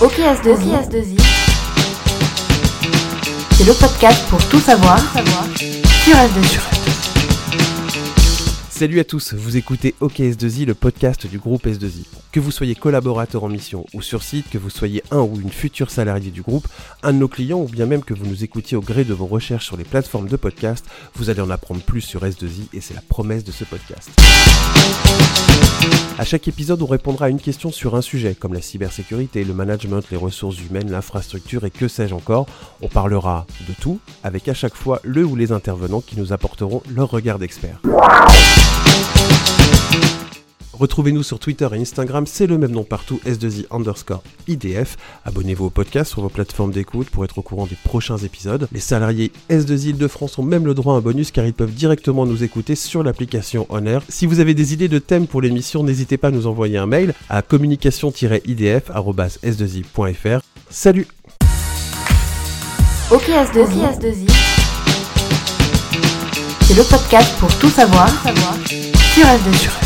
OKS2I. C'est le podcast pour tout savoir sur S2I. Salut à tous, vous écoutez OKS2I, le podcast du groupe S2I. Que vous soyez collaborateur en mission ou sur site, que vous soyez un ou une future salarié du groupe, un de nos clients ou bien même que vous nous écoutiez au gré de vos recherches sur les plateformes de podcast, vous allez en apprendre plus sur S2I et c'est la promesse de ce podcast. À chaque épisode, on répondra à une question sur un sujet, comme la cybersécurité, le management, les ressources humaines, l'infrastructure et que sais-je encore. On parlera de tout, avec à chaque fois le ou les intervenants qui nous apporteront leur regard d'expert. Retrouvez-nous sur Twitter et Instagram, c'est le même nom partout, S2I underscore IDF. Abonnez-vous au podcast sur vos plateformes d'écoute pour être au courant des prochains épisodes. Les salariés S2I Île-de-France ont même le droit à un bonus car ils peuvent directement nous écouter sur l'application Honor. Si vous avez des idées de thèmes pour l'émission, n'hésitez pas à nous envoyer un mail à communication-idf.s2i.fr. Salut Ok S2I. C'est le podcast pour tout savoir sur S2I.